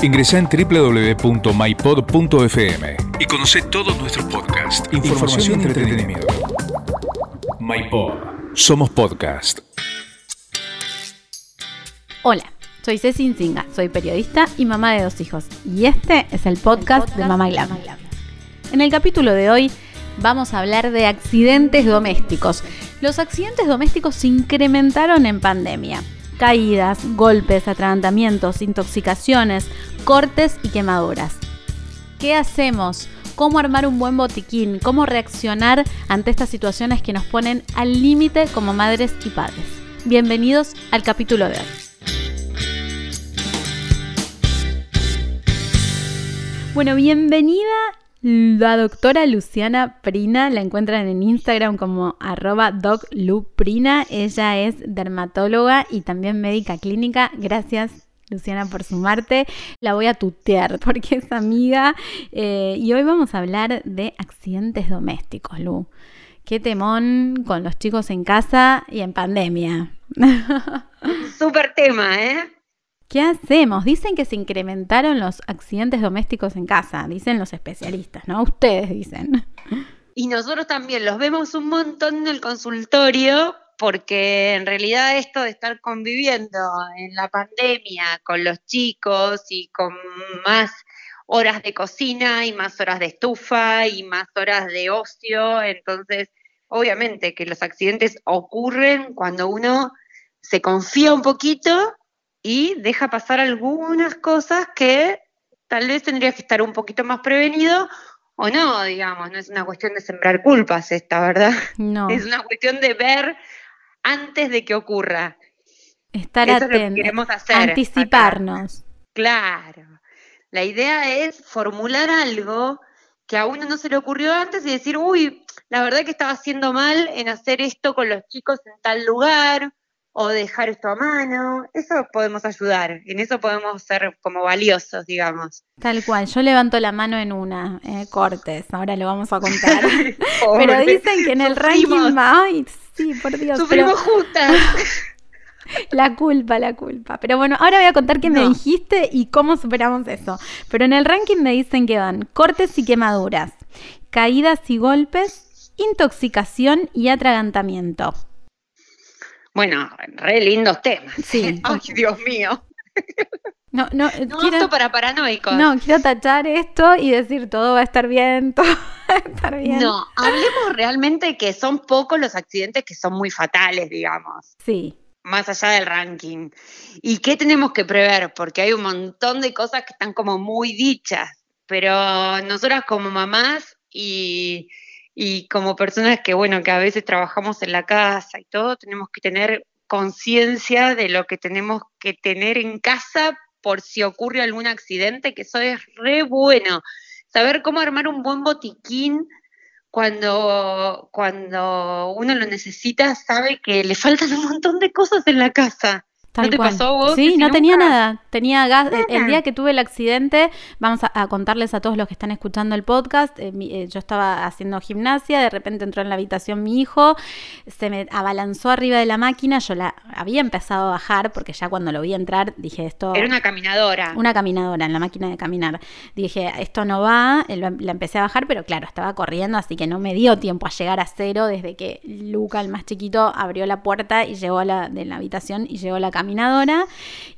Ingresa en www.mypod.fm y conoce todos nuestros podcasts, información, y entretenimiento. MyPod. Somos podcast. Hola, soy Ceci Insinga, soy periodista y mamá de dos hijos. Y este es el podcast, de Mamá Glam. En el capítulo de hoy vamos a hablar de accidentes domésticos. Los accidentes domésticos se incrementaron en pandemia. Caídas, golpes, atragantamientos, intoxicaciones, cortes y quemaduras. ¿Qué hacemos? ¿Cómo armar un buen botiquín? ¿Cómo reaccionar ante estas situaciones que nos ponen al límite como madres y padres? Bienvenidos al capítulo de hoy. Bueno, bienvenida la doctora Luciana Prina, la encuentran en Instagram como arroba docluprina. Ella es dermatóloga y también médica clínica. Gracias Luciana por sumarte. La voy a tutear porque es amiga. Eh, y hoy vamos a hablar de accidentes domésticos, Lu. Qué temón con los chicos en casa y en pandemia. Súper tema, ¿eh? ¿Qué hacemos? Dicen que se incrementaron los accidentes domésticos en casa, dicen los especialistas, ¿no? Ustedes dicen. Y nosotros también los vemos un montón en el consultorio porque en realidad esto de estar conviviendo en la pandemia con los chicos y con más horas de cocina y más horas de estufa y más horas de ocio, entonces obviamente que los accidentes ocurren cuando uno se confía un poquito y deja pasar algunas cosas que tal vez tendría que estar un poquito más prevenido o no, digamos, no es una cuestión de sembrar culpas esta, ¿verdad? No. Es una cuestión de ver antes de que ocurra. Estar atentos, anticiparnos. Claro. La idea es formular algo que a uno no se le ocurrió antes y decir, uy, la verdad que estaba haciendo mal en hacer esto con los chicos en tal lugar, o dejar esto a mano, eso podemos ayudar, en eso podemos ser como valiosos, digamos. Tal cual, yo levanto la mano en una, eh, cortes, ahora lo vamos a contar. pero dicen que en el ranking, ay, sí, por Dios. Sufrimos juntas. La culpa, la culpa. Pero bueno, ahora voy a contar qué me dijiste y cómo superamos eso. Pero en el ranking me dicen que van cortes y quemaduras, caídas y golpes, intoxicación y atragantamiento. Bueno, re lindos temas. Sí. Ay, Dios mío. No, no, no quiero, para paranoicos. No, quiero tachar esto y decir todo va a estar bien, todo va a estar bien. No, hablemos realmente que son pocos los accidentes que son muy fatales, digamos. Sí. Más allá del ranking. ¿Y qué tenemos que prever? Porque hay un montón de cosas que están como muy dichas, pero nosotras como mamás y y como personas que, bueno, que a veces trabajamos en la casa y todo, tenemos que tener conciencia de lo que tenemos que tener en casa por si ocurre algún accidente, que eso es re bueno. Saber cómo armar un buen botiquín cuando, cuando uno lo necesita, sabe que le faltan un montón de cosas en la casa. ¿No te pasó vos? Sí, no tenía nada. Tenía gas. El, día que tuve el accidente, vamos a, contarles a todos los que están escuchando el podcast. Eh, eh, yo estaba haciendo gimnasia, de repente entró en la habitación mi hijo, se me abalanzó arriba de la máquina. Yo la había empezado a bajar porque ya cuando lo vi entrar dije esto. Era una caminadora. Una caminadora en la máquina de caminar. Dije, esto no va. Eh, la empecé a bajar, pero claro, estaba corriendo, así que no me dio tiempo a llegar a cero desde que Luca, el más chiquito, abrió la puerta y llegó a la, de la habitación y llegó la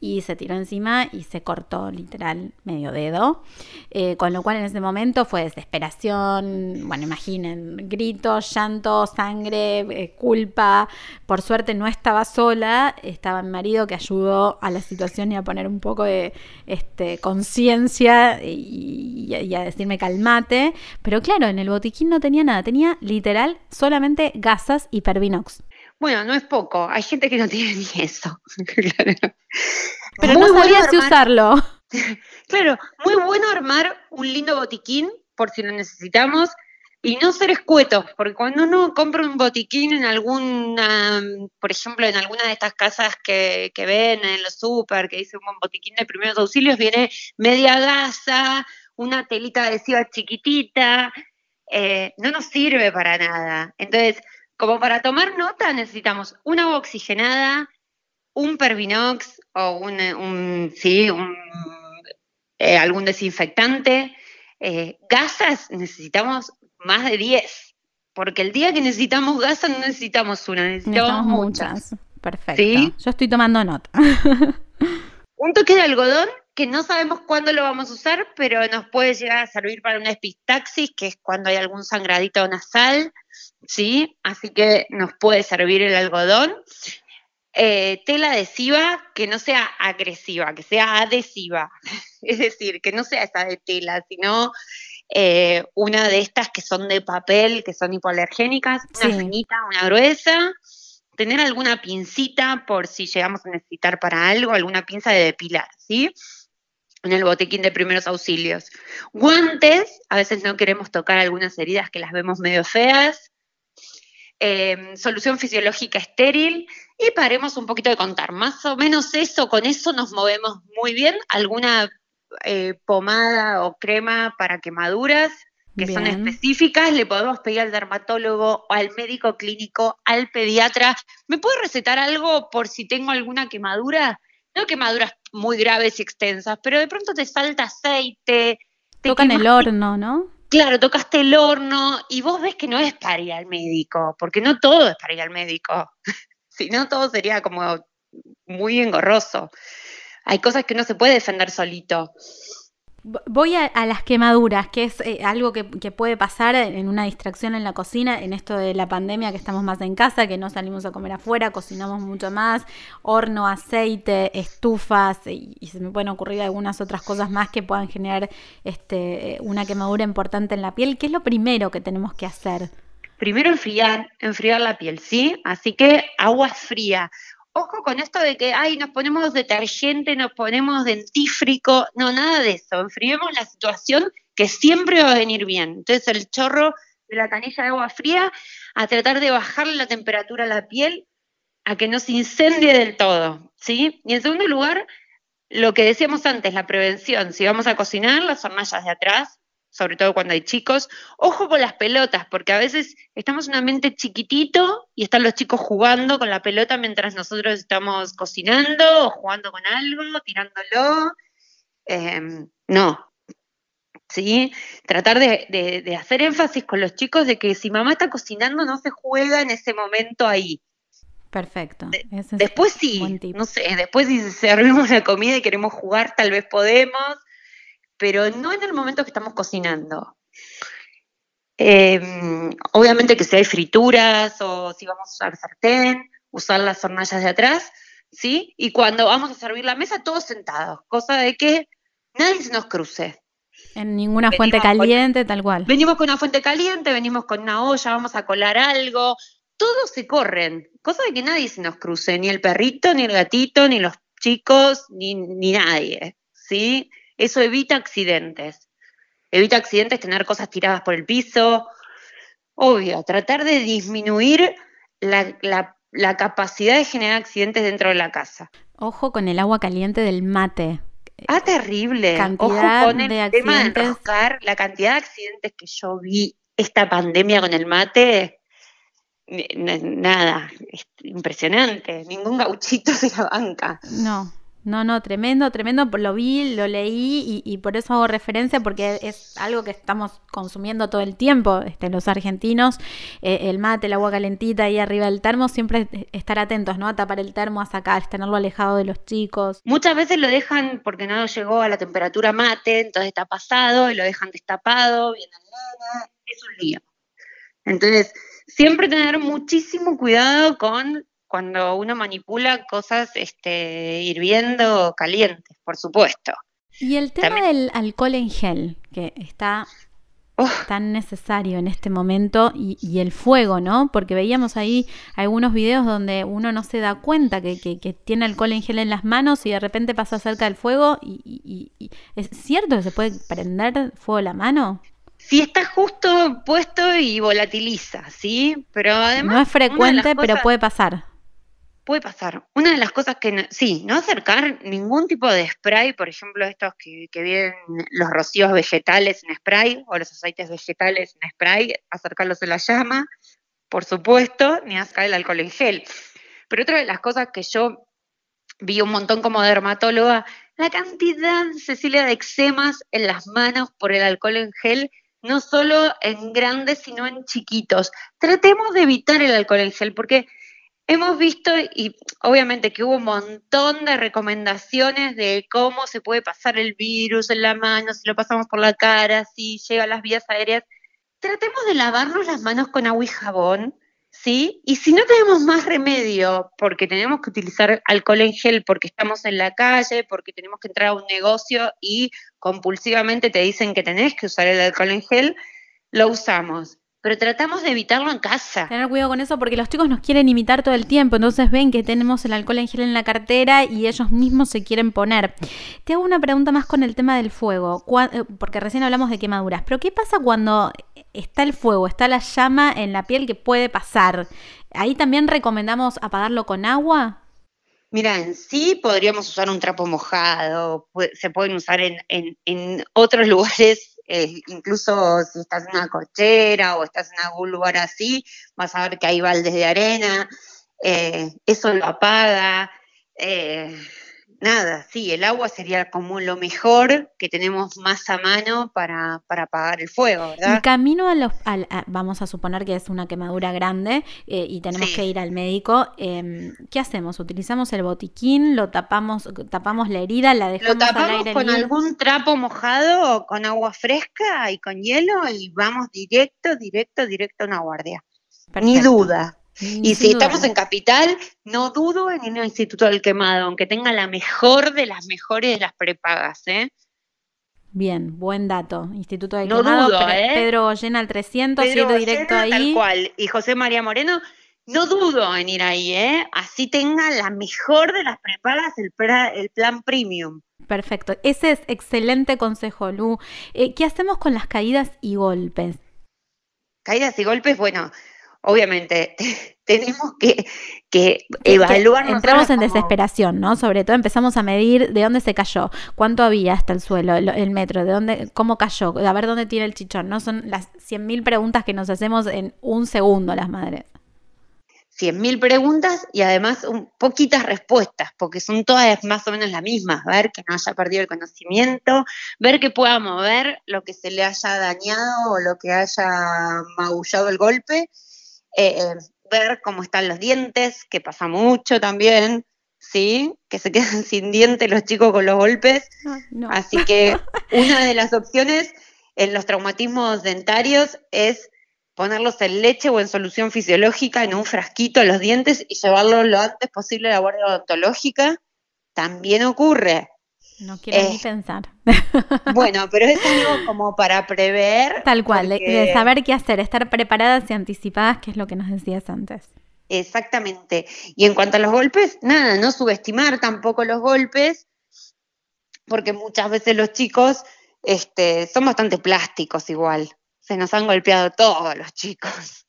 y se tiró encima y se cortó literal medio dedo. Eh, con lo cual en ese momento fue desesperación, bueno, imaginen, gritos, llanto, sangre, eh, culpa. Por suerte no estaba sola, estaba mi marido que ayudó a la situación y a poner un poco de este, conciencia y, y a decirme calmate. Pero claro, en el botiquín no tenía nada, tenía literal solamente gasas y pervinox. Bueno, no es poco. Hay gente que no tiene ni eso. Pero no sabía si usarlo. claro, muy bueno armar un lindo botiquín por si lo necesitamos y no ser escuetos, porque cuando uno compra un botiquín en alguna, por ejemplo, en alguna de estas casas que, que ven en los super, que dice un botiquín de primeros auxilios, viene media gasa, una telita adhesiva chiquitita, eh, no nos sirve para nada. Entonces, como para tomar nota necesitamos una agua oxigenada, un Pervinox o un, sí, un eh, algún desinfectante. Eh, gasas necesitamos más de 10, porque el día que necesitamos gasas no necesitamos una, necesitamos, muchas. Perfecto. Yo estoy tomando nota. Un toque de algodón que no sabemos cuándo lo vamos a usar, pero nos puede llegar a servir para una epistaxis, que es cuando hay algún sangradito nasal, ¿sí? Así que nos puede servir el algodón. Eh, tela adhesiva que no sea agresiva, que sea adhesiva, es decir, que no sea esa de tela, sino eh, una de estas que son de papel, que son hipoalergénicas, una finita, una gruesa, tener alguna pincita por si llegamos a necesitar para algo, alguna pinza de depilar, ¿sí? En el botequín de primeros auxilios. Guantes, a veces no queremos tocar algunas heridas que las vemos medio feas. Em, solución fisiológica estéril y paremos un poquito de contar. Más o menos eso, con eso nos movemos muy bien. Alguna eh, pomada o crema para quemaduras que son específicas, le podemos pedir al dermatólogo o al médico clínico, al pediatra, ¿me puede recetar algo por si tengo alguna quemadura? No quemaduras muy graves y extensas, pero de pronto te salta aceite. Tocan el horno, ¿no? Claro, tocaste el horno y vos ves que no es para ir al médico, porque no todo es para ir al médico. si no, todo sería como muy engorroso. Hay cosas que uno se puede defender solito. Voy a, las quemaduras, que es eh, algo que, puede pasar en una distracción en la cocina, en esto de la pandemia que estamos más en casa, que no salimos a comer afuera, cocinamos mucho más, horno, aceite, estufas, y, se me pueden ocurrir algunas otras cosas más que puedan generar este, una quemadura importante en la piel. ¿Qué es lo primero que tenemos que hacer? Primero enfriar, enfriar la piel, ¿sí? Así que agua fría ojo con esto de que, ay, nos ponemos detergente, nos ponemos dentífrico, no, nada de eso, enfriemos la situación que siempre va a venir bien. Entonces el chorro de la canilla de agua fría a tratar de bajarle la temperatura a la piel a que no se incendie del todo, ¿sí? Y en segundo lugar, lo que decíamos antes, la prevención, si vamos a cocinar, las hornallas de atrás, sobre todo cuando hay chicos. Ojo con las pelotas, porque a veces estamos en un ambiente chiquitito y están los chicos jugando con la pelota mientras nosotros estamos cocinando o jugando con algo, tirándolo. Em, no. ¿Sí? Tratar de, hacer énfasis con los chicos de que si mamá está cocinando no se juega en ese momento ahí. Perfecto. después sí, no sé, después si servimos la comida y queremos jugar, tal vez podemos, pero no en el momento que estamos cocinando. Em, obviamente que si hay frituras o si vamos a usar sartén, usar las hornallas de atrás, ¿sí? Y cuando vamos a servir la mesa, todos sentados, cosa de que nadie se nos cruce. En ninguna fuente caliente, tal cual. Venimos con una fuente caliente, venimos con una olla, vamos a colar algo, todos se corren, cosa de que nadie se nos cruce, ni el perrito, ni el gatito, ni los chicos, ni, ni nadie, ¿sí? Eso evita accidentes. Evita accidentes, tener cosas tiradas por el piso. Obvio, tratar de disminuir la, capacidad de generar accidentes dentro de la casa. Ojo con el agua caliente del mate. Ah, terrible. Cantidad Ojo con el de tema de la cantidad de accidentes que yo vi esta pandemia con el mate. Nada, impresionante. Ningún gauchito de la banca. No, no, no, tremendo, tremendo. Lo vi, lo leí y, por eso hago referencia porque es algo que estamos consumiendo todo el tiempo, este, los argentinos. Eh, el mate, el agua calentita ahí arriba del termo, siempre estar atentos, ¿no? A tapar el termo, a sacar, tenerlo alejado de los chicos. Muchas veces lo dejan porque no llegó a la temperatura mate, entonces está pasado y lo dejan destapado, nada, es un lío. Entonces, siempre tener muchísimo cuidado con cuando uno manipula cosas este, hirviendo calientes, por supuesto. Y el tema del alcohol en gel, que está tan necesario en este momento, y, el fuego, ¿no? Porque veíamos ahí algunos videos donde uno no se da cuenta que, tiene alcohol en gel en las manos y de repente pasa cerca del fuego y, ¿es cierto que se puede prender fuego la mano? Si está justo puesto y volatiliza, ¿sí? Pero además... No es frecuente, pero puede pasar puede pasar. Una de las cosas que, sí, no acercar ningún tipo de spray, por ejemplo, estos que, vienen los rocíos vegetales en spray o los aceites vegetales en spray, acercarlos a la llama, por supuesto, ni acercar el alcohol en gel. Pero otra de las cosas que yo vi un montón como dermatóloga la cantidad, Cecilia, de eczemas en las manos por el alcohol en gel, no solo en grandes, sino en chiquitos. Tratemos de evitar el alcohol en gel, porque hemos visto, y obviamente que hubo un montón de recomendaciones de cómo se puede pasar el virus en la mano, si lo pasamos por la cara, si llega a las vías aéreas. Tratemos de lavarnos las manos con agua y jabón ¿sí? Y si no tenemos más remedio, porque tenemos que utilizar alcohol en gel, porque estamos en la calle, porque tenemos que entrar a un negocio y compulsivamente te dicen que tenés que usar el alcohol en gel, lo usamos. Pero tratamos de evitarlo en casa. Tener cuidado con eso porque los chicos nos quieren imitar todo el tiempo, entonces ven que tenemos el alcohol en gel en la cartera y ellos mismos se quieren poner. Te hago una pregunta más con el tema del fuego, eh, porque recién hablamos de quemaduras, pero ¿qué pasa cuando está el fuego, está la llama en la piel que puede pasar. ¿Ahí también recomendamos apagarlo con agua? Mira, en sí podríamos usar un trapo mojado, se pueden usar en, otros lugares, incluso si estás en una cochera o estás en algún lugar así, vas a ver que hay baldes de arena, eh, eso lo apaga. Eh, nada, sí, el agua sería como lo mejor que tenemos más a mano para, para apagar el fuego, ¿verdad? Y camino a los, vamos a suponer que es una quemadura grande eh, y tenemos que ir al médico, eh, ¿qué hacemos? ¿Utilizamos el botiquín? ¿Lo tapamos, tapamos la herida? ¿La dejamos Lo tapamos al aire con algún trapo mojado o con agua fresca y con hielo y vamos directo, directo, directo a una guardia. Ni duda. Y si estamos en capital, no dudo en ir al Instituto del Quemado, aunque tenga la mejor de las mejores de las prepagas, ¿eh? Bien, buen dato. Instituto del Quemado, dudo, ¿eh? Pedro Goyena al 300, Pedro directo ahí. Tal cual. Y José María Moreno, no dudo en ir ahí, ¿eh? Así tenga la mejor de las prepagas, el, el plan premium. Perfecto. Ese es excelente consejo, Lu. Eh, ¿Qué hacemos con las caídas y golpes? Caídas y golpes, bueno, obviamente tenemos que, que evaluar. Entramos en desesperación, ¿no? Sobre todo empezamos a medir de dónde se cayó, cuánto había hasta el suelo, el, metro, de dónde, cómo cayó, a ver dónde tiene el chichón, ¿no? Son las 100.000 preguntas que nos hacemos en un segundo las madres. 100.000 preguntas y además un, poquitas respuestas, porque son todas más o menos las mismas. Ver que no haya perdido el conocimiento, ver que pueda mover lo que se le haya dañado o lo que haya magullado el golpe eh, ver cómo están los dientes, que pasa mucho también, ¿sí? Que se quedan sin dientes los chicos con los golpes. Así que una de las opciones en los traumatismos dentarios es ponerlos en leche o en solución fisiológica en un frasquito los dientes y llevarlos lo antes posible a la guardia odontológica. También ocurre. No quiero ni eh, pensar. Bueno, pero es algo como para prever. Tal cual, de, saber qué hacer, estar preparadas y anticipadas, que es lo que nos decías antes. Exactamente. Y en cuanto a los golpes, nada, no subestimar tampoco los golpes, porque muchas veces los chicos este, son bastante plásticos igual. Se nos han golpeado todos los chicos.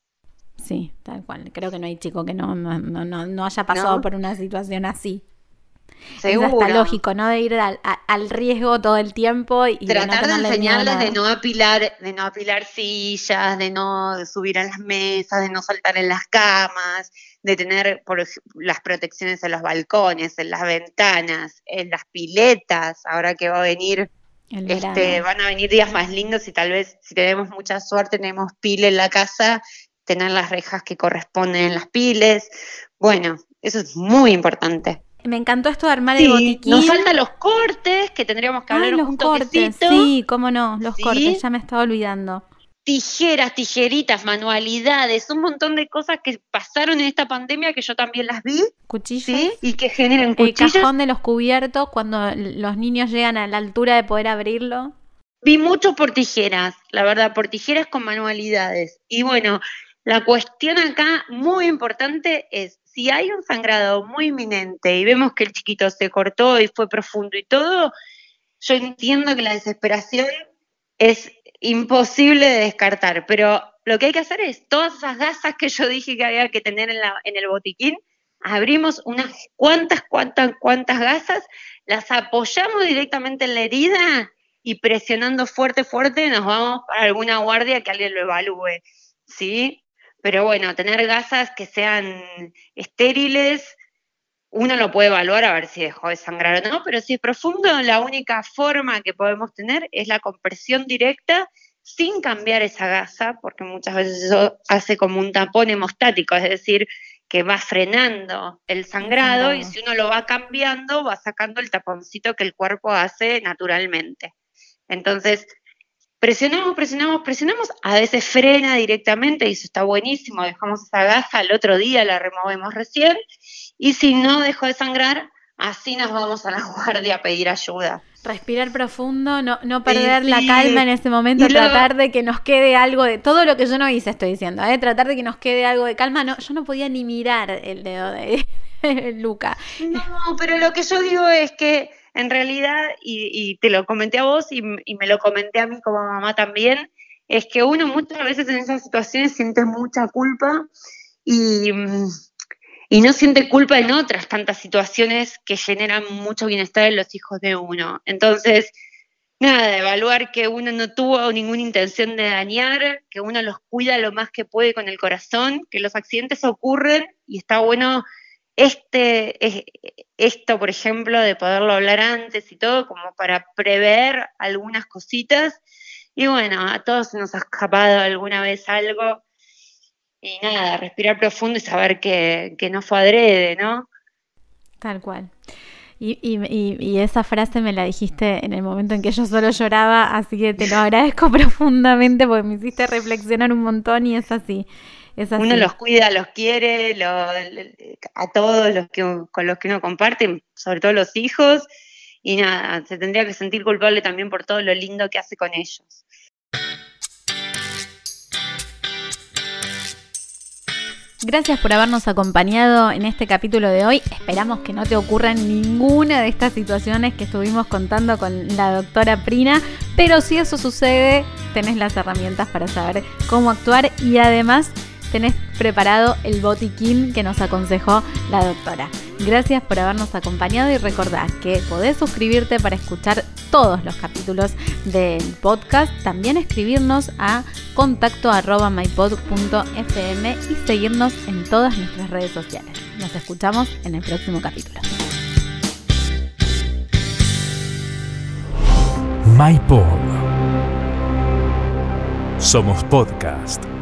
Sí, tal cual. Creo que no hay chico que no, no, no, no haya pasado por una situación así. Seguro. Es hasta lógico, ¿no? De ir al, riesgo todo el tiempo y tratar de, enseñarles de no apilar, de no apilar sillas, de no subir a las mesas, de no saltar en las camas, de tener por las protecciones en los balcones, en las ventanas, en las piletas, ahora que va a venir este, van a venir días más lindos y tal vez si tenemos mucha suerte tenemos pile en la casa, tener las rejas que corresponden en las piles. Bueno, eso es muy importante me encantó esto de armar el botiquín. Nos faltan los cortes, que tendríamos que hablar los un cortes, Sí, cómo no, los cortes, ya me estaba olvidando. Tijeras, tijeritas, manualidades, un montón de cosas que pasaron en esta pandemia que yo también las vi. Cuchillos. ¿sí? Y que generan cuchillos. El cajón de los cubiertos cuando los niños llegan a la altura de poder abrirlo. Vi mucho por tijeras, la verdad, por tijeras con manualidades. Y bueno, la cuestión acá muy importante es si hay un sangrado muy inminente y vemos que el chiquito se cortó y fue profundo y todo, yo entiendo que la desesperación es imposible de descartar, pero lo que hay que hacer es todas esas gasas que yo dije que había que tener en, el botiquín, abrimos unas cuantas, cuantas, cuantas gasas, las apoyamos directamente en la herida y presionando fuerte, fuerte nos vamos para alguna guardia que alguien lo evalúe, ¿sí? Pero bueno, tener gasas que sean estériles, uno lo puede evaluar a ver si dejó de sangrar o no, pero si es profundo, la única forma que podemos tener es la compresión directa sin cambiar esa gasa, porque muchas veces eso hace como un tapón hemostático, es decir, que va frenando el sangrado y si uno lo va cambiando, va sacando el taponcito que el cuerpo hace naturalmente. Entonces, presionamos, presionamos, presionamos, a veces frena directamente y eso está buenísimo, dejamos esa gasa, al otro día la removemos recién y si no dejó de sangrar, así nos vamos a la guardia a pedir ayuda. Respirar profundo, no, no perder la calma en ese momento, tratar de que nos quede algo de todo lo que yo no hice, estoy diciendo, ¿eh? tratar de que nos quede algo de calma. No, yo no podía ni mirar el dedo de Luca. No, pero lo que yo digo es que en realidad, y, te lo comenté a vos y, y, me lo comenté a mí como mamá también, es que uno muchas veces en esas situaciones siente mucha culpa y, y no siente culpa en otras tantas situaciones que generan mucho bienestar en los hijos de uno. Entonces, nada, evaluar que uno no tuvo ninguna intención de dañar, que uno los cuida lo más que puede con el corazón, que los accidentes ocurren y está bueno este, esto, por ejemplo, de poderlo hablar antes y todo, como para prever algunas cositas. Y bueno, a todos nos ha escapado alguna vez algo. Y nada, respirar profundo y saber que, que no fue adrede, ¿no? Tal cual. Y, y, y, esa frase me la dijiste en el momento en que yo solo lloraba, así que te lo agradezco profundamente porque me hiciste reflexionar un montón y es así. Uno los cuida, los quiere, a todos los que, con los que uno comparte, sobre todo los hijos, y nada, se tendría que sentir culpable también por todo lo lindo que hace con ellos. Gracias por habernos acompañado en este capítulo de hoy. Esperamos que no te ocurran ninguna de estas situaciones que estuvimos contando con la doctora Prina, pero si eso sucede, tenés las herramientas para saber cómo actuar y además tenés preparado el botiquín que nos aconsejó la doctora. Gracias por habernos acompañado y recordad que podés suscribirte para escuchar todos los capítulos del podcast. También escribirnos a contacto mypod.fm y seguirnos en todas nuestras redes sociales. Nos escuchamos en el próximo capítulo. MyPod. Somos podcast.